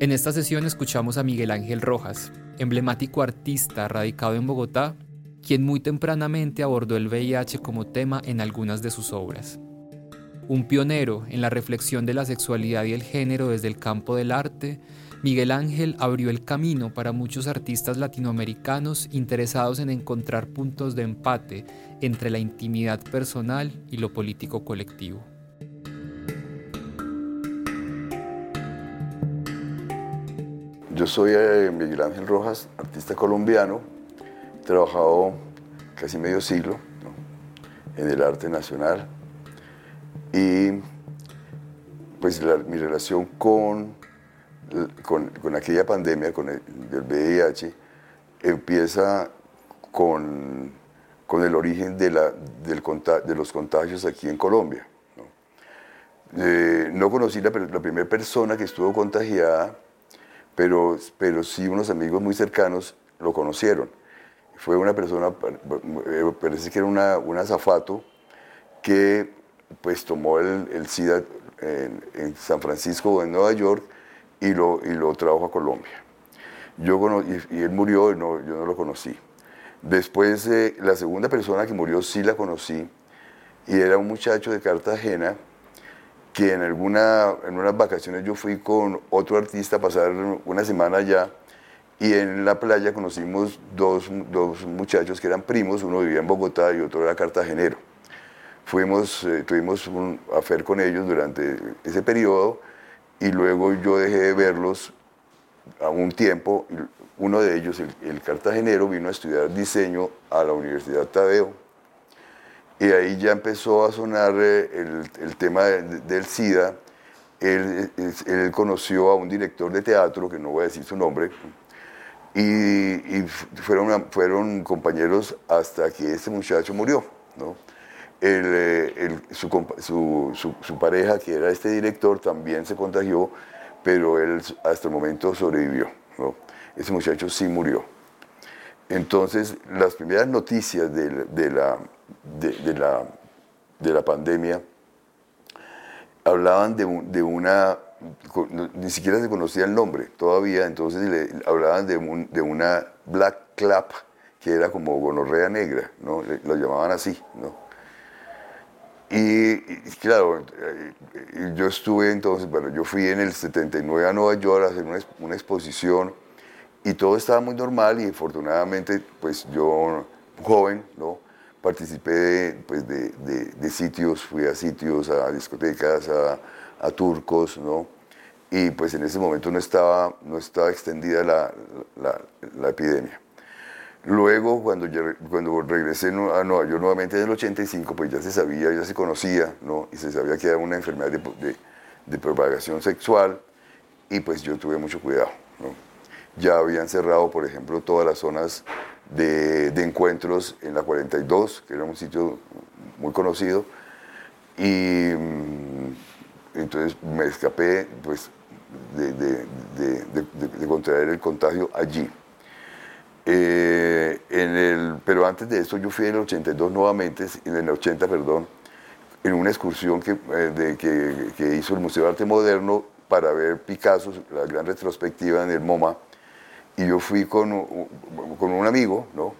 En esta sesión escuchamos a Miguel Ángel Rojas, emblemático artista radicado en Bogotá, quien muy tempranamente abordó el VIH como tema en algunas de sus obras. Un pionero en la reflexión de la sexualidad y el género desde el campo del arte, Miguel Ángel abrió el camino para muchos artistas latinoamericanos interesados en encontrar puntos de empate entre la intimidad personal y lo político colectivo. Yo soy eh, Miguel Ángel Rojas, artista colombiano, trabajado casi medio siglo en el arte nacional y pues mi relación con, con, aquella pandemia, con el VIH, empieza con, con el origen de, la, del, de los contagios aquí en Colombia. No, eh, no conocí la, la primera persona que estuvo contagiada, pero, pero sí unos amigos muy cercanos lo conocieron. Fue una persona, eh, parece que era una, un azafato, que pues tomó el, el SIDA en, San Francisco o en Nueva York y lo, y lo trajo a Colombia. Yo y, y, él murió, no, yo no lo conocí. Después, eh, la segunda persona que murió sí la conocí y era un muchacho de Cartagena que en, alguna, en unas vacaciones yo fui con otro artista a pasar una semana allá y en la playa conocimos dos, dos muchachos que eran primos, uno vivía en Bogotá y otro era cartagenero. Fuimos, eh, tuvimos un afer con ellos durante ese periodo y luego yo dejé de verlos a un tiempo. Uno de ellos, el, el cartagenero, vino a estudiar diseño a la Universidad Tadeo y ahí ya empezó a sonar eh, el, tema del SIDA. Él, conoció a un director de teatro, que no voy a decir su nombre, y, fueron, fueron compañeros hasta que ese muchacho murió. ¿no? Eh, su, pareja, que era este director, también se contagió, pero él hasta el momento sobrevivió. ¿no? Ese muchacho sí murió. Entonces, las primeras noticias de la de, la, de la pandemia, hablaban de, de, una, ni siquiera se conocía el nombre todavía, entonces le, hablaban de, de, una black clap, que era como gonorrea negra, ¿no? lo llamaban así. ¿no? Y, claro, eh, yo estuve entonces, bueno, yo fui en el 79 a Nueva York a hacer una, una exposición y todo estaba muy normal y afortunadamente, pues yo, joven, ¿no? participé pues, de, de, sitios, fui a sitios, a discotecas, a, a, turcos, ¿no? Y pues en ese momento no estaba, no estaba extendida la, la, epidemia. Luego, cuando, cuando regresé a Nueva York nuevamente en el 85, pues ya se sabía, ya se conocía, ¿no? Y se sabía que era una enfermedad de, de propagación sexual y pues yo tuve mucho cuidado, ¿no? Ya habían cerrado, por ejemplo, todas las zonas de, encuentros en la 42, que era un sitio muy conocido, y mm, entonces me escapé pues, de, contraer el contagio allí. Eh, en el, pero antes de eso yo fui en el 82 nuevamente, en el 80, perdón, en una excursión que, eh, que, que, hizo el Museo de Arte Moderno para ver Picasso, la gran retrospectiva en el MoMA, y yo fui con, con un amigo, ¿no?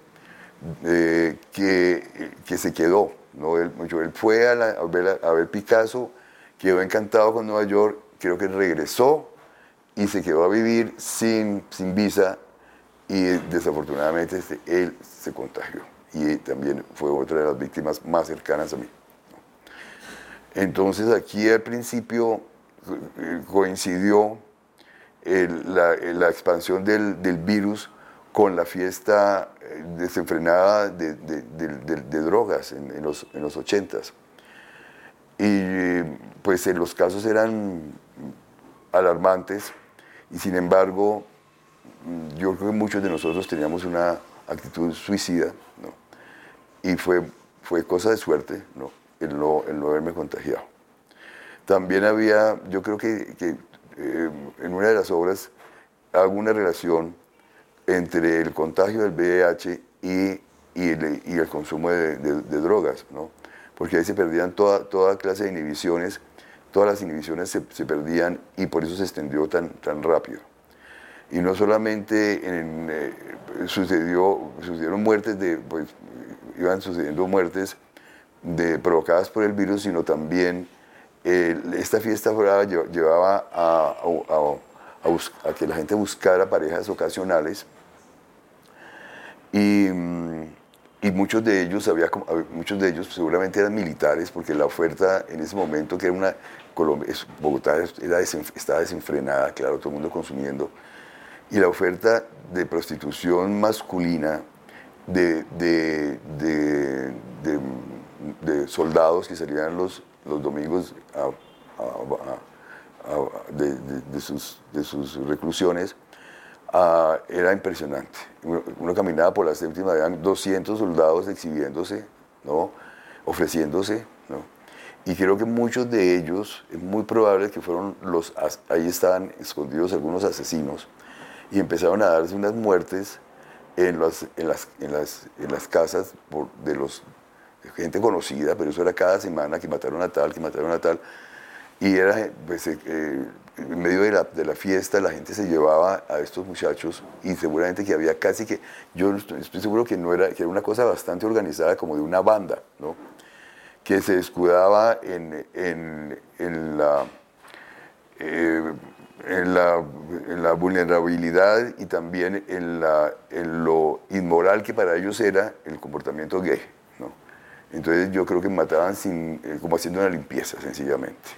Eh, que, que, se quedó, ¿no? Él, él fue a, ver, a, ver, Picasso, quedó encantado con Nueva York, creo que regresó y se quedó a vivir sin, sin visa y desafortunadamente este, él se contagió y también fue otra de las víctimas más cercanas a mí. Entonces aquí al principio eh, coincidió la, expansión del, virus con la fiesta eh, desenfrenada de, drogas en, los, en los 80s. Y pues los casos eran alarmantes y sin embargo yo creo que muchos de nosotros teníamos una actitud suicida, ¿no? Y fue, fue cosa de suerte, ¿no? El, no, el no haberme contagiado. También había, yo creo que, que eh, en una de las obras, alguna relación entre el contagio del VIH y, el, consumo de, drogas, ¿no? Porque ahí se perdían toda, toda clase de inhibiciones, todas las inhibiciones se, perdían y por eso se extendió tan, tan rápido y no solamente en, eh, sucedió, sucedieron muertes de, pues, iban sucediendo muertes de, provocadas por el virus, sino también eh, esta fiesta llevaba a, que la gente buscara parejas ocasionales y, y muchos de ellos había muchos de ellos seguramente eran militares porque la oferta en ese momento que era una Bogotá estaba desenfrenada, claro, todo el mundo consumiendo y la oferta de prostitución masculina de, de soldados que salían los, los domingos de, sus, reclusiones era impresionante. Uno, uno, caminaba por la séptima, habían 200 soldados exhibiéndose, ¿no? ofreciéndose. ¿no? Y creo que muchos de ellos, es muy probable que fueron los, ahí estaban escondidos algunos asesinos, y empezaron a darse unas muertes en, los, en, las, en, las, en las casas por, de los gente conocida, pero eso era cada semana que mataron a tal, que mataron a tal. Y era, pues, eh, en medio de la, fiesta, la gente se llevaba a estos muchachos y seguramente que había casi que, yo estoy seguro que no era, que era una cosa bastante organizada como de una banda, ¿no? Que se escudaba en la... Eh, en la, en la, vulnerabilidad y también en, la, en, lo inmoral que para ellos era el comportamiento gay. Entonces yo creo que mataban eh, como haciendo una limpieza sencillamente.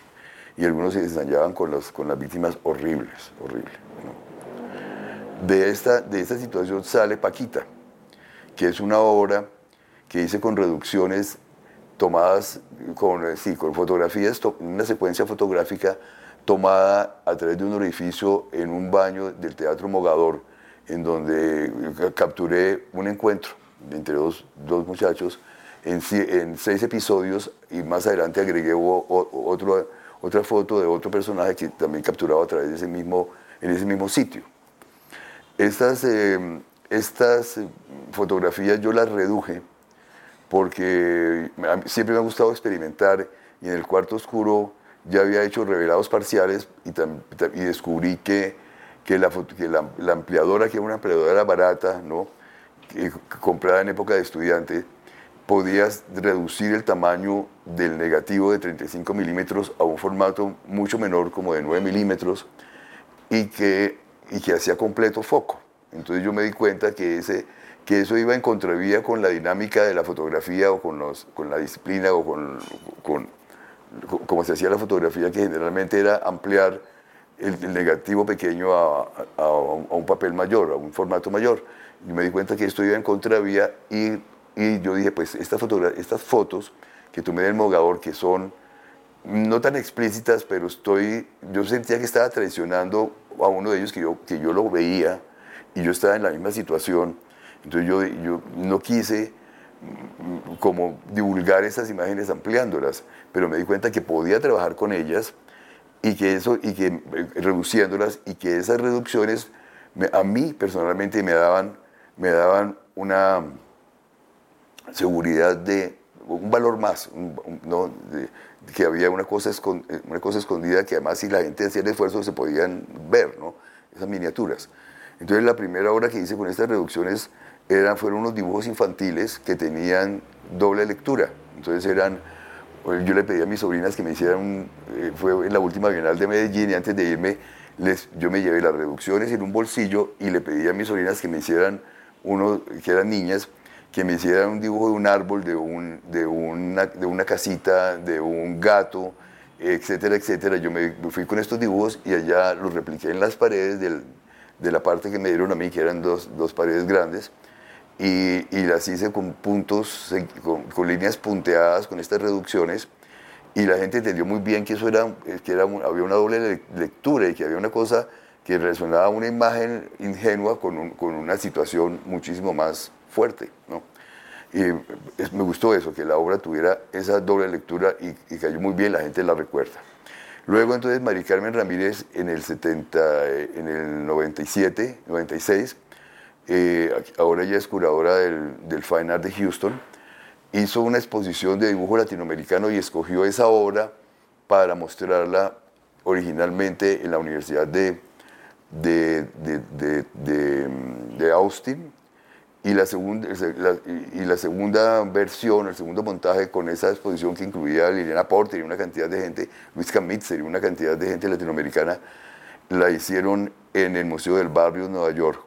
Y algunos se ensañaban con, las víctimas horribles, horribles. De, esta, de esta situación sale Paquita, que es una obra que hice con reducciones tomadas con, sí, con fotografías, una secuencia fotográfica tomada a través de un orificio en un baño del Teatro Mogador, en donde capturé un encuentro entre dos, dos muchachos en, seis episodios y más adelante agregué otro, otra foto de otro personaje que también capturaba a través de ese mismo, en ese mismo sitio. Estas, eh, estas fotografías yo las reduje porque siempre me ha gustado experimentar y en el cuarto oscuro ya había hecho revelados parciales y, y descubrí que, que, la, la, ampliadora, que era una ampliadora barata, ¿no? que, comprada en época de estudiante, podías reducir el tamaño del negativo de 35 milímetros a un formato mucho menor, como de 9 milímetros, y que, y que hacía completo foco. Entonces yo me di cuenta que, ese, que eso iba en contravía con la dinámica de la fotografía o con, los, con la disciplina o con, con como se hacía la fotografía, que generalmente era ampliar el, el negativo pequeño a, a, a, un papel mayor, a un formato mayor. Y me di cuenta que esto iba en contravía y, y yo dije, pues estas, estas fotos que tomé del mogador, que son no tan explícitas, pero estoy, yo sentía que estaba traicionando a uno de ellos que yo, que yo lo veía y yo estaba en la misma situación. Entonces yo, yo no quise como divulgar esas imágenes ampliándolas, pero me di cuenta que podía trabajar con ellas y que eso, y que eh, reduciéndolas, y que esas reducciones a mí personalmente me daban, me daban una seguridad de un valor más, ¿no? de, que había una cosa, eh, una cosa escondida que además si la gente hacía el esfuerzo se podían ver, ¿no? esas miniaturas. Entonces la primera obra que hice con estas reducciones eran, fueron unos dibujos infantiles que tenían doble lectura. Entonces eran, yo le pedí a mis sobrinas que me hicieran, eh, fue en la última Bienal de Medellín y antes de irme, les, yo me llevé las reducciones en un bolsillo y le pedí a mis sobrinas que me hicieran, uno, que eran niñas, que me hicieran un dibujo de un árbol, de, un, de, una, de una casita, de un gato, etcétera, etcétera. Yo me fui con estos dibujos y allá los repliqué en las paredes de la parte que me dieron a mí, que eran dos, dos paredes grandes y, las hice con puntos, con, líneas punteadas, con estas reducciones, y la gente entendió muy bien que eso era, que había una doble lectura y que había una cosa que relacionaba una imagen ingenua con, con una situación muchísimo más fuerte. ¿no? Y me gustó eso, que la obra tuviera esa doble lectura y, y cayó muy bien, la gente la recuerda. Luego entonces Mari Carmen Ramírez en el, 70, eh, en el 97, 96, eh, ahora ella es curadora del, del Fine Art de Houston, hizo una exposición de dibujo latinoamericano y escogió esa obra para mostrarla originalmente en la Universidad de, de, de, de Austin y la, segunda, y la segunda versión, el segundo montaje con esa exposición que incluía a Liliana Porter y una cantidad de gente, Luis Camitzer y una cantidad de gente latinoamericana, la hicieron en el Museo del Barrio Nueva York.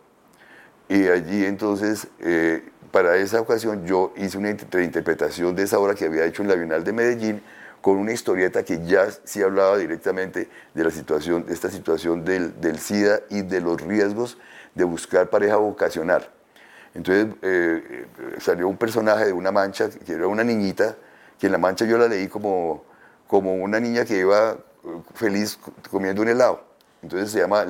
Y allí entonces, eh, para esa ocasión, yo hice una interpretación de esa obra que había hecho en la Bienal de Medellín con una historieta que ya sí hablaba directamente de la situación, de esta situación del, del SIDA y de los riesgos de buscar pareja vocacional entonces eh, eh, salió un personaje de una mancha, que era una niñita, que en la mancha yo la leí como, como una niña que iba eh, feliz comiendo un helado. Entonces se llama,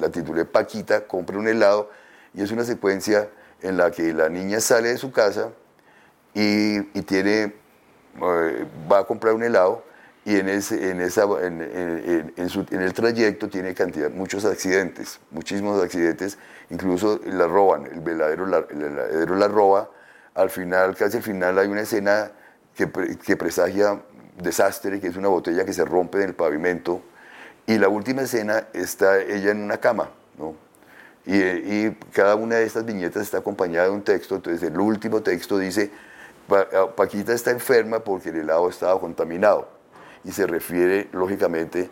la titulé Paquita, compra un helado, y es una secuencia en la que la niña sale de su casa y, tiene, va a comprar un helado y en, ese, en, esa, en, en, el trayecto tiene cantidad, muchos accidentes, muchísimos accidentes, incluso la roban, el veladero la, el la roba, al final, casi al final hay una escena que, que presagia desastre, que es una botella que se rompe en el pavimento, y la última escena está ella en una cama, ¿no? Y, y, cada una de estas viñetas está acompañada de un texto, entonces el último texto dice, Paquita está enferma porque el helado estaba contaminado y se refiere lógicamente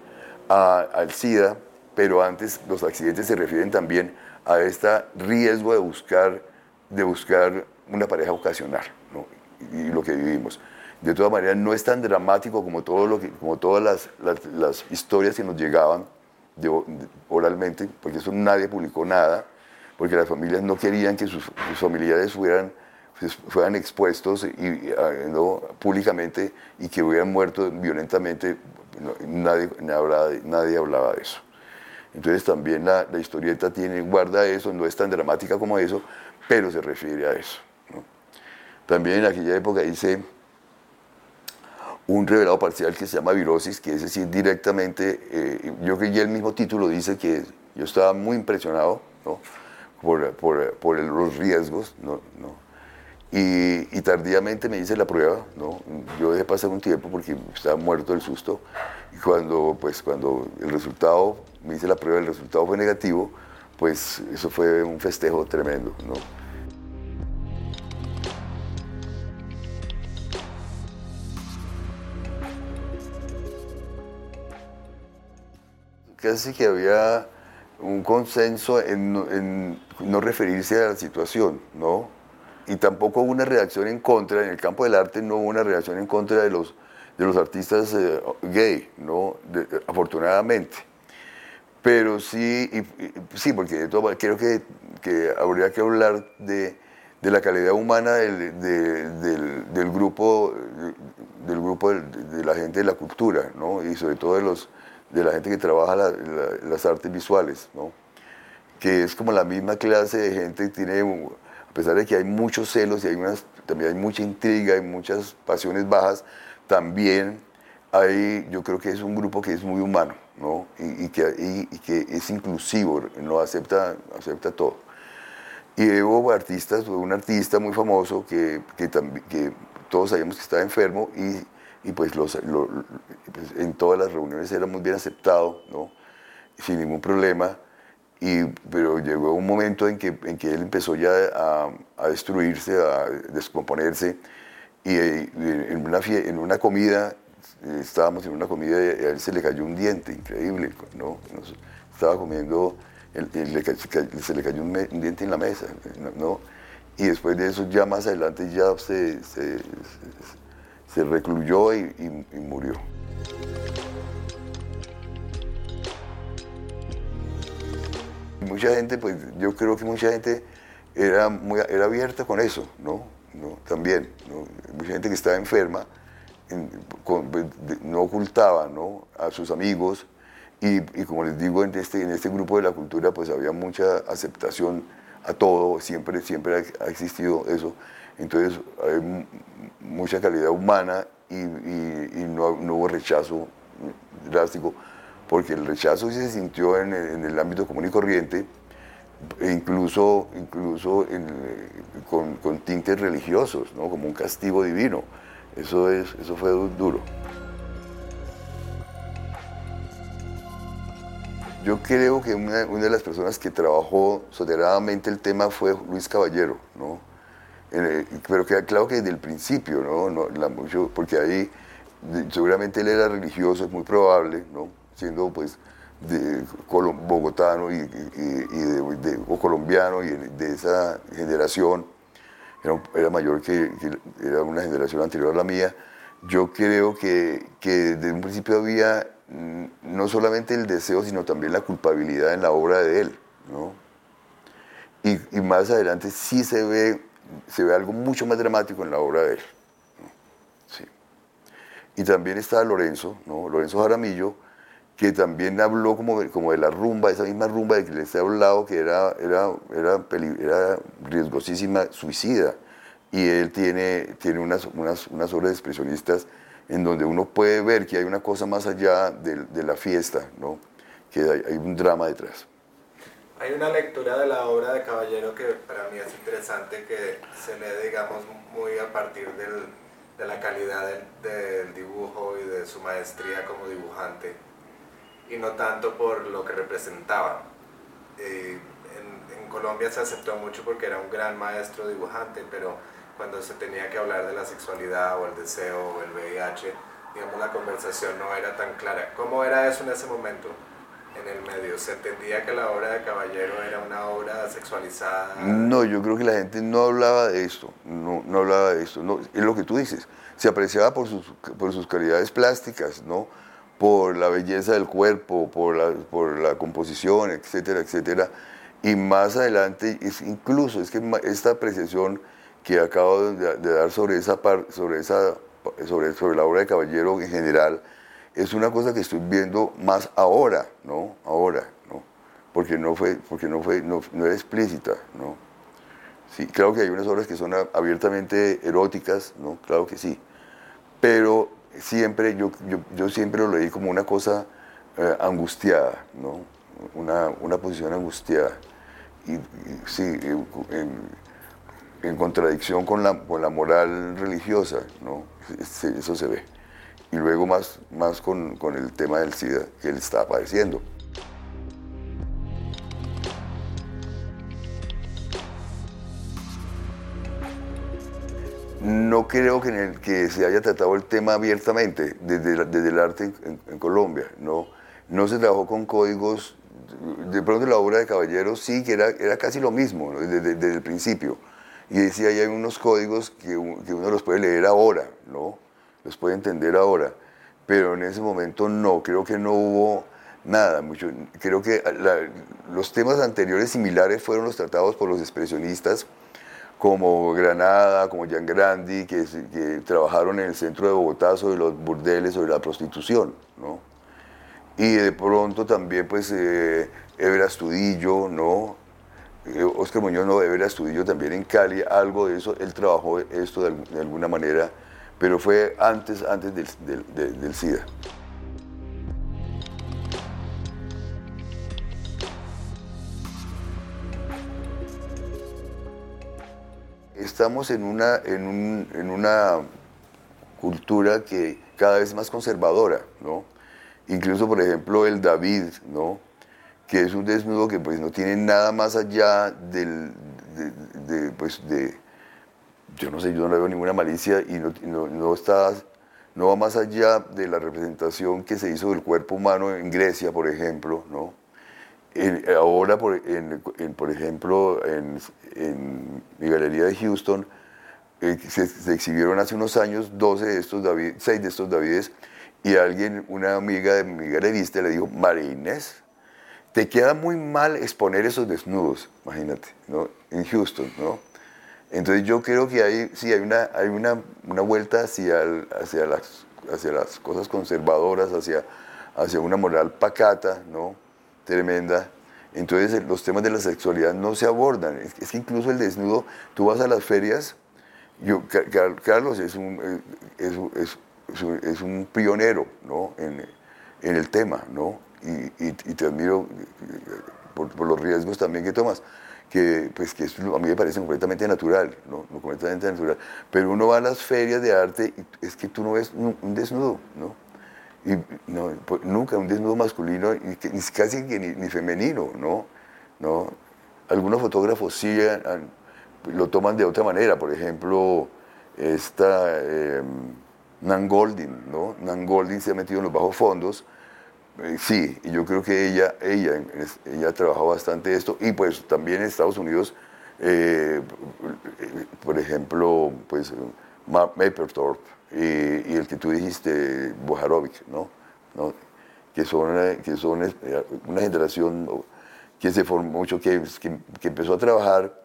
al SIDA, pero antes los accidentes se refieren también a este riesgo de buscar, de buscar una pareja ocasional y lo que vivimos. De todas maneras, no es tan dramático como, todo lo como todas las, las, historias que nos llegaban oralmente, porque eso nadie publicó nada, porque las familias no querían que sus familiares fueran fueran expuestos y, públicamente y que hubieran muerto violentamente, nadie, nadie, hablaba de eso. Entonces también la, historieta tiene, guarda eso, no es tan dramática como eso, pero se refiere a eso. También en aquella época hice un revelado parcial que se llama Virosis, que es decir, directamente, eh, yo que el mismo título dice que yo estaba muy impresionado por, por, por los riesgos, ¿no? Y, tardíamente me hice la prueba, ¿no? Yo dejé pasar un tiempo porque estaba muerto del susto. Y cuando, pues, cuando el resultado, me hice la prueba, el resultado fue negativo, pues eso fue un festejo tremendo, ¿no? Casi que había un consenso en, en no referirse a la situación, ¿no? Y tampoco hubo una reacción en contra, en el campo del arte no hubo una reacción en contra de los, de los artistas eh, gay, ¿no? afortunadamente. Pero sí, sí, porque creo que, que, habría que hablar de, de la calidad humana del, del, grupo, del grupo de, la gente de la cultura, ¿no? y sobre todo de, los, de la gente que trabaja las artes visuales, ¿no? que es como la misma clase de gente que tiene a pesar de que hay muchos celos y hay también hay mucha intriga y muchas pasiones bajas, también hay, yo creo que es un grupo que es muy humano, ¿no? Y, que, que, es inclusivo, no acepta, acepta todo. Y hubo artistas, un artista muy famoso que, todos sabíamos que estaba enfermo y, y pues, pues en todas las reuniones era muy bien aceptado, ¿no? sin ningún problema pero llegó un momento en que, en que él empezó ya a, destruirse, a descomponerse, y, en, una en una comida, estábamos en una comida y a él se le cayó un diente, increíble, ¿no? Estaba comiendo, se le cayó un, diente en la mesa, ¿no? Y después de eso, ya más adelante, ya se, se, recluyó y murió. Mucha gente, pues yo creo que mucha gente era, muy, era abierta con eso, ¿no? ¿no? También, mucha gente que estaba enferma pues, no ocultaba ¿no? a sus amigos Y, como les digo, en este, en este grupo de la cultura pues había mucha aceptación a todo, siempre, siempre ha, existido eso. Entonces hay mucha calidad humana y, no, no, hubo rechazo drástico, porque el rechazo se sintió en el, ámbito común y corriente, e incluso, incluso con, con, tintes religiosos, ¿no? como un castigo divino. Eso, es, eso fue duro. Yo creo que una, de las personas que trabajó soteradamente el tema fue Luis Caballero, ¿no? pero queda claro que desde el principio, ¿no? porque ahí seguramente él era religioso, es muy probable, ¿no? Siendo pues de bogotano y, de, o colombiano y de esa generación, era, era mayor que, era una generación anterior a la mía, yo creo que, que desde un principio había no solamente el deseo, sino también la culpabilidad en la obra de él. ¿no? Y, y, más adelante sí se ve, se ve algo mucho más dramático en la obra de él. Sí. Y también está Lorenzo, ¿no? Lorenzo Jaramillo, que también habló como, como de la rumba, esa misma rumba de que les he hablado, que era, era, era, era riesgosísima, suicida. Y él tiene, tiene unas, unas, unas obras expresionistas en donde uno puede ver que hay una cosa más allá de, de la fiesta, ¿no? que hay, un drama detrás. Hay una lectura de la obra de Caballero que para mí es interesante, que se lee, digamos, muy a partir del, de la calidad del dibujo y de su maestría como dibujante y no tanto por lo que representaba. Eh, en, en, Colombia se aceptó mucho porque era un gran maestro dibujante, pero cuando se tenía que hablar de la sexualidad o el deseo o el VIH, digamos, la conversación no era tan clara. ¿Cómo era eso en ese momento? en el medio? ¿Se entendía que la obra de Caballero era una obra sexualizada? No, yo creo que la gente no hablaba de esto, no, no hablaba de esto. No, es lo que tú dices, se apreciaba por sus, por sus calidades plásticas, ¿no? Por la belleza del cuerpo, por la, por la composición, etcétera, etcétera. Y más adelante, es, incluso es que esta apreciación que acabo de, dar sobre esa, sobre, esa sobre, sobre la obra de Caballero en general, es una cosa que estoy viendo más ahora, ¿no? Ahora, ¿no? Porque no fue, porque no fue, no, no era explícita, ¿no? Sí, claro que hay unas obras que son abiertamente eróticas, ¿no? Claro que sí. Pero siempre, yo, yo, siempre lo leí como una cosa eh, angustiada, ¿no? Una, una, posición angustiada. Y, sí, en, en, contradicción con la, con la moral religiosa, ¿no? Eso se ve. Y luego más, más con, con el tema del SIDA que él está padeciendo. No creo que, se haya tratado el tema abiertamente desde, el arte en, Colombia. ¿no? se trabajó con códigos, de pronto la obra de Caballero sí, que era, casi lo mismo desde, desde, el principio. Y decía, ahí hay unos códigos que, que, uno los puede leer ahora, ¿no? los puede entender ahora. Pero en ese momento no, creo que no hubo nada. Mucho, creo que los temas anteriores similares fueron los tratados por los expresionistas como Granada, como Jan Grandi, que, trabajaron en el centro de Bogotá sobre los burdeles, sobre la prostitución, ¿no? Y de pronto también, pues, eh, Ever Astudillo, ¿no? Oscar eh, Muñoz, no, Ever Astudillo también en Cali, algo de eso, él trabajó esto de, alguna manera, pero fue antes, antes del SIDA. Estamos en una, en, un, en una cultura que cada vez más conservadora, ¿no? Incluso, por ejemplo, el David, ¿no? Que es un desnudo que pues no tiene nada más allá del, de, pues de, yo no sé, yo no veo ninguna malicia y no, no, no, está, no va más allá de la representación que se hizo del cuerpo humano en Grecia, por ejemplo, ¿no? Ahora, por, por ejemplo, en, mi galería de Houston, eh, se, exhibieron hace unos años 12 de estos David, 6 de estos Davides, y alguien, una amiga de mi galerista, le dijo, María te queda muy mal exponer esos desnudos, imagínate, ¿no? en Houston, ¿no? Entonces yo creo que hay, sí, hay una, hay una, una vuelta hacia, hacia, las, hacia las cosas conservadoras, hacia hacia una moral pacata, ¿no? Tremenda. Entonces los temas de la sexualidad no se abordan. Es, que incluso el desnudo, tú vas a las ferias, yo, Carlos es un, es, es, un pionero ¿no? en, en, el tema, ¿no? Y, te admiro por, por, los riesgos también que tomas, que, pues, que a mí me parece completamente natural, completamente natural. Pero uno va a las ferias de arte y es que tú no ves un desnudo, ¿no? Y no, pues, nunca un desnudo masculino, ni, casi ni, ni, femenino, ¿no? ¿no? Algunos fotógrafos sí lo toman de otra manera, por ejemplo, esta eh, Nan Goldin, ¿no? Nan Goldin se ha metido en los bajos fondos, eh, sí, y yo creo que ella, ella, ella ha trabajado bastante esto, y pues también en Estados Unidos, eh, por ejemplo, pues Mark Y, el que tú dijiste, Bojarovic, ¿no? ¿no? Que, son, eh, que son eh, una generación que se formó mucho, que, que, empezó a trabajar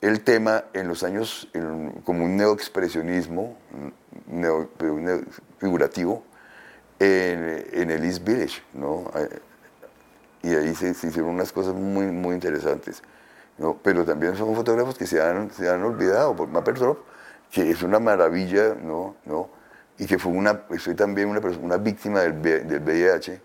el tema en los años como un neoexpresionismo neo, figurativo en, en, el East Village, ¿no? Y ahí se, hicieron unas cosas muy, muy interesantes. ¿no? Pero también son fotógrafos que se han, se han olvidado. Por Mapplethorpe que es una maravilla, ¿no? ¿no? Y que fue una, soy también una, una víctima del, del VIH,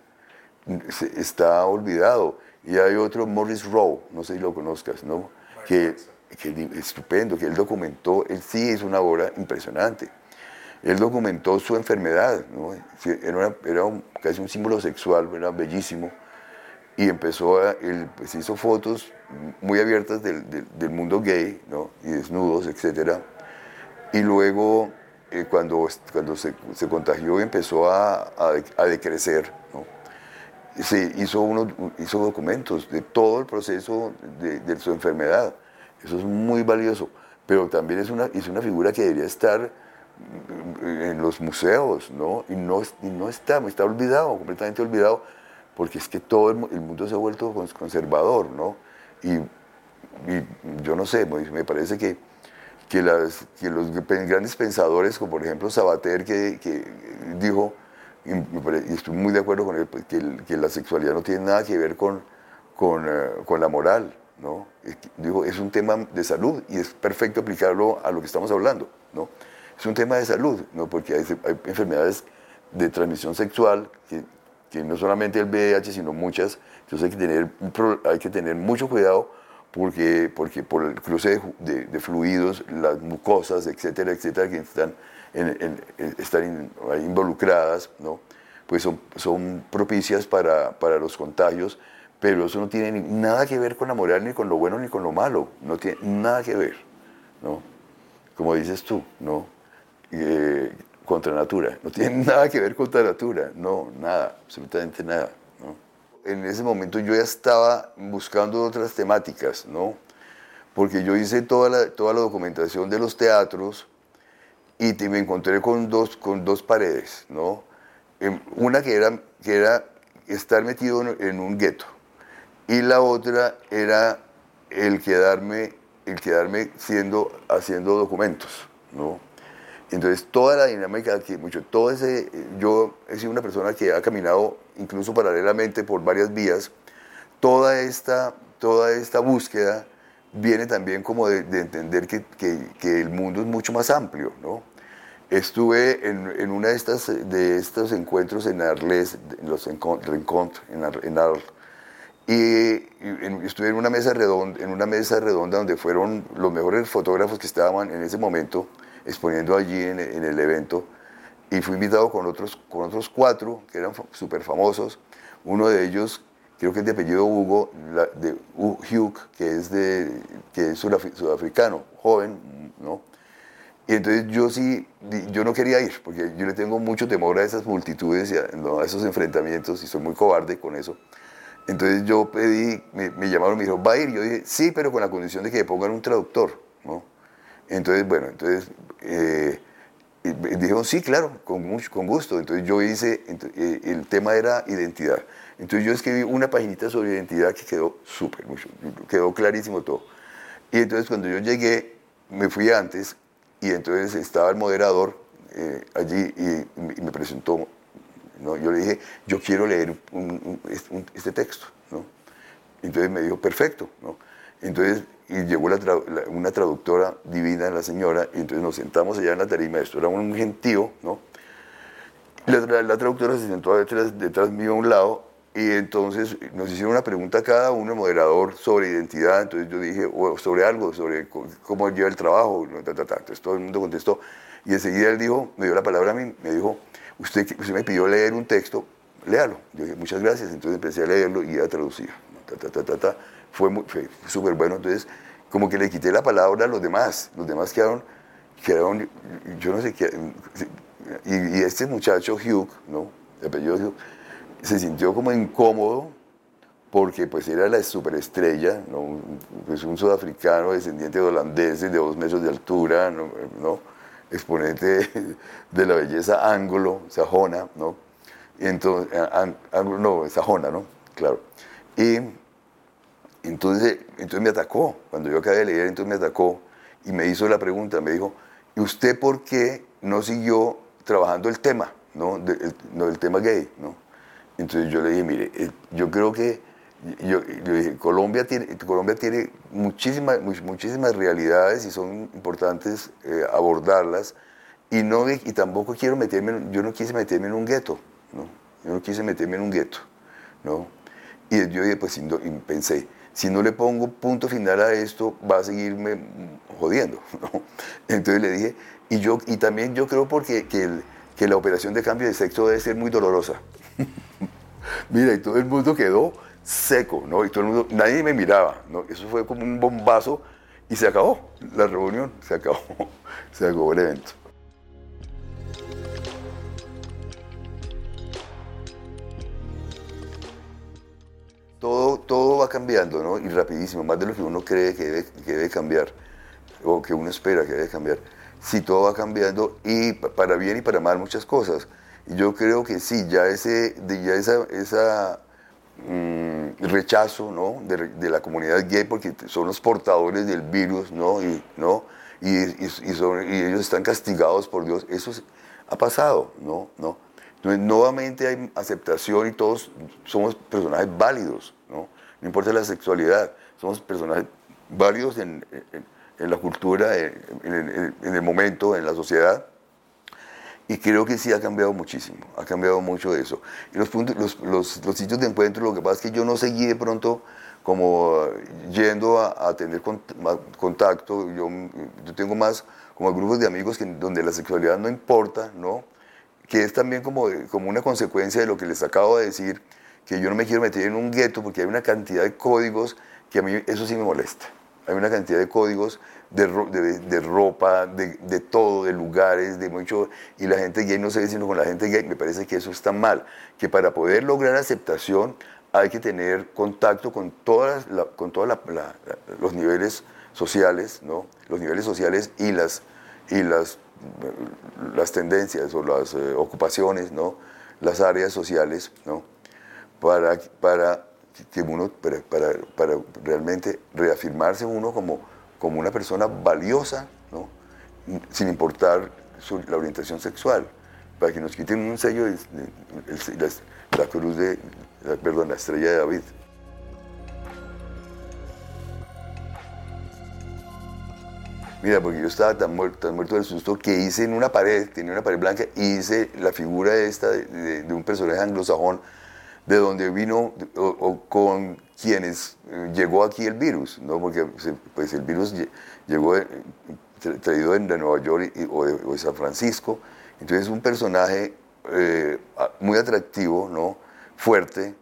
está olvidado. Y hay otro, Morris Rowe, no sé si lo conozcas, ¿no? Que, que estupendo, que él documentó, él sí es una obra impresionante. Él documentó su enfermedad, ¿no? Era, era casi un símbolo sexual, era bellísimo. Y empezó, a, él pues hizo fotos muy abiertas del, del, del mundo gay, ¿no? Y desnudos, etcétera y luego, eh, cuando, cuando se, se, contagió, empezó a, a, decrecer. ¿no? Se hizo, uno, hizo documentos de todo el proceso de, de, su enfermedad. Eso es muy valioso. Pero también es una, es una figura que debería estar en los museos, ¿no? Y no, y no está, está olvidado, completamente olvidado, porque es que todo el, el mundo se ha vuelto conservador, ¿no? Y, y yo no sé, me parece que que, las, que los grandes pensadores, como por ejemplo Sabater, que, que dijo, y, estoy muy de acuerdo con él, pues, que, que, la sexualidad no tiene nada que ver con, con, eh, con la moral, ¿no? Dijo, es un tema de salud y es perfecto aplicarlo a lo que estamos hablando, ¿no? Es un tema de salud, ¿no? Porque hay, hay enfermedades de transmisión sexual que, que, no solamente el VIH, sino muchas, entonces hay que tener, hay que tener mucho cuidado porque, porque por el cruce de, fluidos, las mucosas, etcétera, etcétera, que están, están involucradas, ¿no? pues son, son propicias para, para, los contagios, pero eso no tiene nada que ver con la moral, ni con lo bueno, ni con lo malo, no tiene nada que ver, ¿no? Como dices tú, ¿no? Eh, contra natura, no tiene nada que ver contra natura, no, nada, absolutamente nada en ese momento yo ya estaba buscando otras temáticas, ¿no? Porque yo hice toda la, toda la documentación de los teatros y me encontré con dos, con dos paredes, ¿no? Una que era, que era estar metido en un gueto y la otra era el quedarme, el quedarme siendo, haciendo documentos, ¿no? Entonces, toda la dinámica que mucho, todo ese, yo he sido una persona que ha caminado incluso paralelamente por varias vías, toda esta, toda esta búsqueda viene también como de, entender que, que, el mundo es mucho más amplio, ¿no? Estuve en, en una de, estas, de estos encuentros en Arles, en los Rencontres, en, en Arles, y, estuve en una, mesa redonda, en una mesa redonda donde fueron los mejores fotógrafos que estaban en ese momento, exponiendo allí en, el evento y fui invitado con otros, con otros cuatro que eran súper famosos. Uno de ellos, creo que es de apellido Hugo, de Hugh, que es, de, que es sudafricano, joven, ¿no? Y entonces yo sí, yo no quería ir, porque yo le tengo mucho temor a esas multitudes y a, esos enfrentamientos, y soy muy cobarde con eso. Entonces yo pedí, me, llamaron, me dijeron, ¿va a ir? Yo dije, sí, pero con la condición de que pongan un traductor, ¿no? Entonces, bueno, entonces eh, dijeron, sí, claro, con, mucho, con gusto. Entonces yo hice, eh, el tema era identidad. Entonces yo escribí una paginita sobre identidad que quedó súper, quedó clarísimo todo. Y entonces cuando yo llegué, me fui antes y entonces estaba el moderador eh, allí y, me presentó ¿no? Yo le dije, yo quiero leer este texto, ¿no? Entonces me dijo, perfecto, ¿no? Entonces, y llegó una traductora divina, la señora, y entonces nos sentamos allá en la tarima, esto era un gentío, ¿no? La, traductora se sentó detrás, mío a un lado y entonces nos hicieron una pregunta a cada uno, el moderador, sobre identidad. Entonces yo dije, o sobre algo, sobre cómo lleva el trabajo. Entonces todo el mundo contestó. Y enseguida él dijo, me dio la palabra a mí, me dijo, usted, me pidió leer un texto, léalo. Yo dije, muchas gracias. Entonces empecé a leerlo y a traducir. Fue, fue súper bueno. Entonces, como que le quité la palabra a los demás. Los demás quedaron, quedaron yo no sé qué. Y, este muchacho, Hugh, ¿no? El apellido Hugh, se sintió como incómodo porque pues era la superestrella, ¿no? pues un sudafricano descendiente de holandeses de dos metros de altura, ¿no? exponente de la belleza ángulo, sajona, ¿no? entonces, ángulo, no, sajona, ¿no? Claro. Y entonces, entonces me atacó, cuando yo acabé de leer, entonces me atacó y me hizo la pregunta, me dijo, ¿y usted por qué no siguió trabajando el tema, ¿no? no, el tema gay, ¿no? Entonces yo le dije, mire, eh, yo creo que, yo, dije, Colombia tiene, Colombia tiene muchísimas, muchísimas realidades y son importantes eh, abordarlas y, no, y tampoco quiero meterme, yo no quise meterme en un gueto, ¿no? Yo no quise meterme en un gueto, ¿no? Y yo dije, pues, y pensé, si no le pongo punto final a esto, va a seguirme jodiendo. Entonces le dije, y, yo, y también yo creo porque que, que la operación de cambio de sexo debe ser muy dolorosa. Mira, y todo el mundo quedó seco, ¿no? Y todo el mundo, nadie me miraba, ¿no? Eso fue como un bombazo y se acabó la reunión, se acabó, se acabó el evento. Todo, todo va cambiando, ¿no? Y rapidísimo, más de lo que uno cree que debe, cambiar, o que uno espera que debe cambiar. Sí, todo va cambiando y para bien y para mal muchas cosas yo creo que sí, ya ese, ya esa, esa mm, rechazo ¿no? de, la comunidad gay, porque son los portadores del virus, ¿no? Y, ¿no? Y, y, y, ellos están castigados por Dios, eso ha pasado, ¿no? ¿no? Entonces, nuevamente hay aceptación y todos somos personajes válidos, ¿no? No importa la sexualidad, somos personajes válidos en, la cultura, en, el momento, en la sociedad. Y creo que sí ha cambiado muchísimo, ha cambiado mucho eso. Y los, puntos, los, los, sitios de encuentro, lo que pasa es que yo no seguí de pronto como yendo a, tener contacto, yo, yo, tengo más como grupos de amigos que, donde la sexualidad no importa, ¿no? Que es también como, como una consecuencia de lo que les acabo de decir, que yo no me quiero meter en un gueto porque hay una cantidad de códigos que a mí eso sí me molesta. Hay una cantidad de códigos de, de, ropa, de, todo, de lugares, de mucho, y la gente gay no se ve sino con la gente gay, me parece que eso está mal, que para poder lograr aceptación hay que tener contacto con todas, con todos los niveles sociales, ¿no? los niveles sociales y las, y las, las tendencias o las eh, ocupaciones, ¿no? las áreas sociales, ¿no? para, para que uno, para, para, para realmente reafirmarse uno como como una persona valiosa, ¿no? sin importar la orientación sexual, para que nos quiten un sello de, la, cruz de, perdón, la estrella de David. Mira, porque yo estaba tan muerto, tan muerto del susto que hice en una pared, tenía una pared blanca, y hice la figura esta de, de un personaje anglosajón, de donde vino o, con quienes eh, llegó aquí el virus, ¿no? porque pues, el virus llegó traído de, Nueva York o, de, San Francisco, entonces es un personaje eh, muy atractivo, ¿no? fuerte,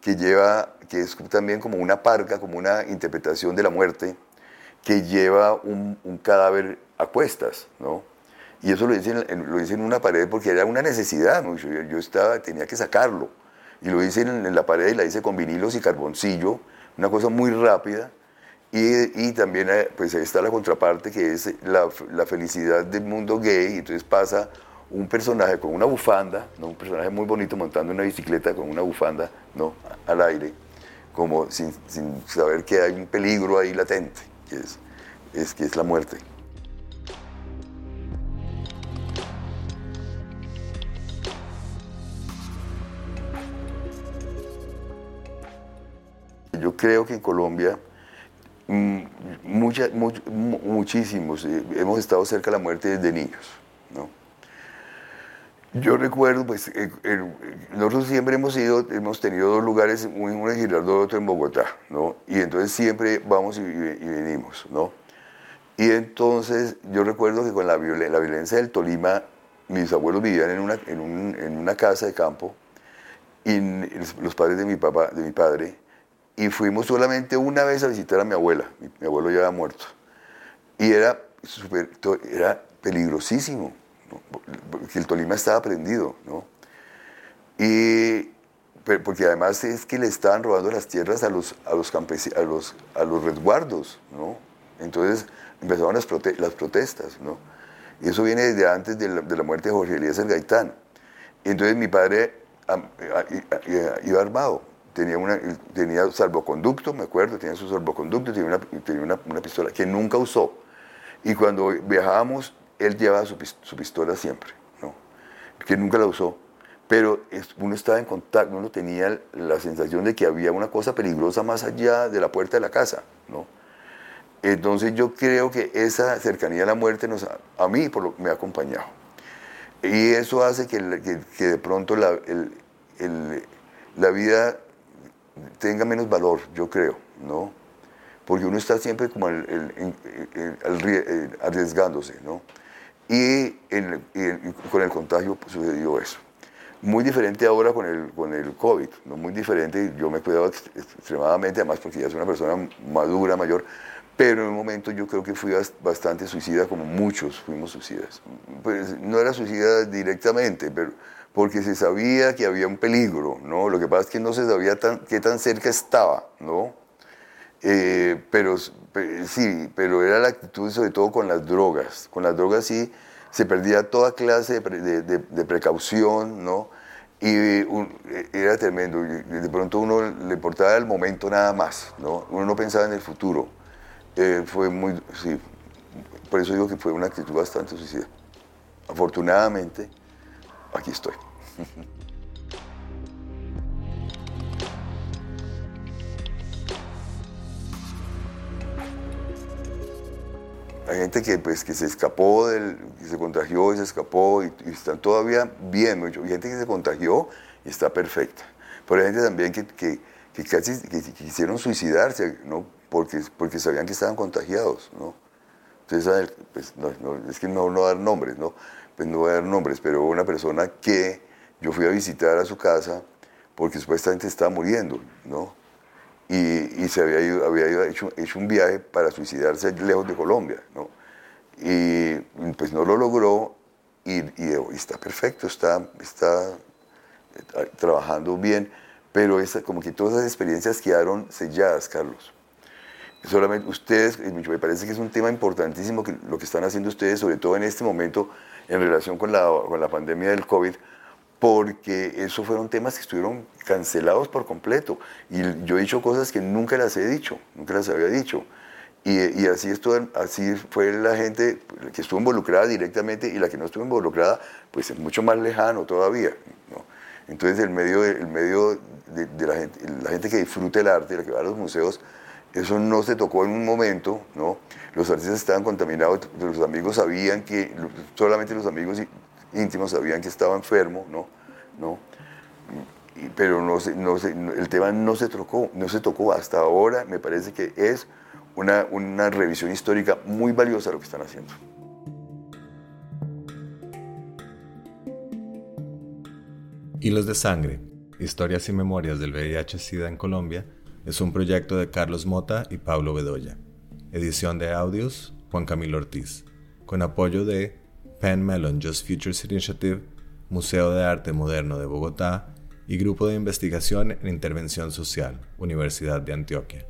que lleva, que es también como una parca, como una interpretación de la muerte, que lleva un, cadáver a cuestas, ¿no? Y eso lo hice, en, lo hice en una pared porque era una necesidad, ¿no? yo, estaba, tenía que sacarlo y lo hice en, la pared y la hice con vinilos y carboncillo, una cosa muy rápida. Y, y también eh, pues ahí está la contraparte que es la, la, felicidad del mundo gay, entonces pasa un personaje con una bufanda, ¿no? un personaje muy bonito montando una bicicleta con una bufanda ¿no? al aire, como sin, sin saber que hay un peligro ahí latente, que es, es que es la muerte. Yo creo que en Colombia mm, muchísimos eh, hemos estado cerca de la muerte desde niños. ¿no? Yo recuerdo, pues, eh, nosotros siempre hemos ido, hemos tenido dos lugares, uno en Girardot, otro en Bogotá, ¿no? Y entonces siempre vamos y, venimos, ¿no? Y entonces yo recuerdo que con la, la violencia del Tolima, mis abuelos vivían en una, en, un, en una casa de campo, y los padres de mi, papá, de mi padre, y fuimos solamente una vez a visitar a mi abuela, mi, abuelo ya había muerto, y era, super, era peligrosísimo, porque el Tolima estaba prendido, ¿no? Y porque además es que le estaban robando las tierras a los, a los, a los, a los resguardos, ¿no? Entonces empezaron las, las protestas, ¿no? Y eso viene desde antes de la, muerte de Jorge Elías el Gaitán. Y entonces mi padre iba armado, tenía, una, tenía salvoconducto, me acuerdo, tenía su salvoconducto, tenía, una, tenía una, una pistola que nunca usó. Y cuando viajábamos él llevaba su, pistola siempre, ¿no? que nunca la usó, pero uno estaba en contacto, uno tenía la sensación de que había una cosa peligrosa más allá de la puerta de la casa. ¿no? Entonces yo creo que esa cercanía a la muerte nos, a mí me ha acompañado. Y eso hace que, que, de pronto la, la vida tenga menos valor, yo creo, ¿no? Porque uno está siempre como arriesgándose, ¿no? Y, con el contagio pues, sucedió eso. Muy diferente ahora con el, con el COVID, ¿no? muy diferente. Yo me cuidaba extremadamente, además porque ya soy una persona madura, mayor, pero en un momento yo creo que fui bastante suicida, como muchos fuimos suicidas. Pues no era suicida directamente, pero porque se sabía que había un peligro, ¿no? Lo que pasa es que no se sabía tan, qué tan cerca estaba, ¿no? Eh, pero, sí, pero era la actitud sobre todo con las drogas. Con las drogas sí se perdía toda clase de, precaución, ¿no? Y era tremendo. De pronto uno le importaba el momento nada más, ¿no? Uno no pensaba en el futuro. Eh, fue muy, sí, por eso digo que fue una actitud bastante suicida. Afortunadamente, aquí estoy. Hay gente que, pues, que se escapó, del, que se contagió y se escapó y, están todavía bien. Hay gente que se contagió y está perfecta. Pero hay gente también que, que, que casi quisieron suicidarse, ¿no? Porque, porque sabían que estaban contagiados, ¿no? Entonces, pues, no, es que no, no dar nombres, ¿no? Pues no voy a dar nombres, pero una persona que yo fui a visitar a su casa porque supuestamente estaba muriendo, ¿no? Y, se había, ido, había hecho, hecho, un viaje para suicidarse lejos de Colombia, ¿no? Y pues no lo logró y, está perfecto, está, está eh, trabajando bien, pero esa, como que todas esas experiencias quedaron selladas, Carlos. Solamente ustedes, me parece que es un tema importantísimo que, lo que están haciendo ustedes, sobre todo en este momento en relación con la, con la pandemia del COVID, porque esos fueron temas que estuvieron cancelados por completo. Y yo he dicho cosas que nunca las he dicho, nunca las había dicho. Y, así, estuvo, así fue la gente que estuvo involucrada directamente y la que no estuvo involucrada, pues es mucho más lejano todavía. Entonces el medio, el medio de, la, gente, la gente que disfruta el arte, la que va a los museos, eso no se tocó en un momento, ¿no? Los artistas estaban contaminados, los amigos sabían que, solamente los amigos íntimos sabían que estaba enfermo, ¿no? ¿No? pero no, no el tema no se, tocó, no se tocó hasta ahora, me parece que es una, una revisión histórica muy valiosa lo que están haciendo. Hilos de Sangre, Historias y Memorias del VIH-Sida en Colombia, es un proyecto de Carlos Mota y Pablo Bedoya. Edición de audios, Juan Camilo Ortiz, con apoyo de Penn Mellon Just Futures Initiative, Museo de Arte Moderno de Bogotá y Grupo de Investigación en Intervención Social, Universidad de Antioquia.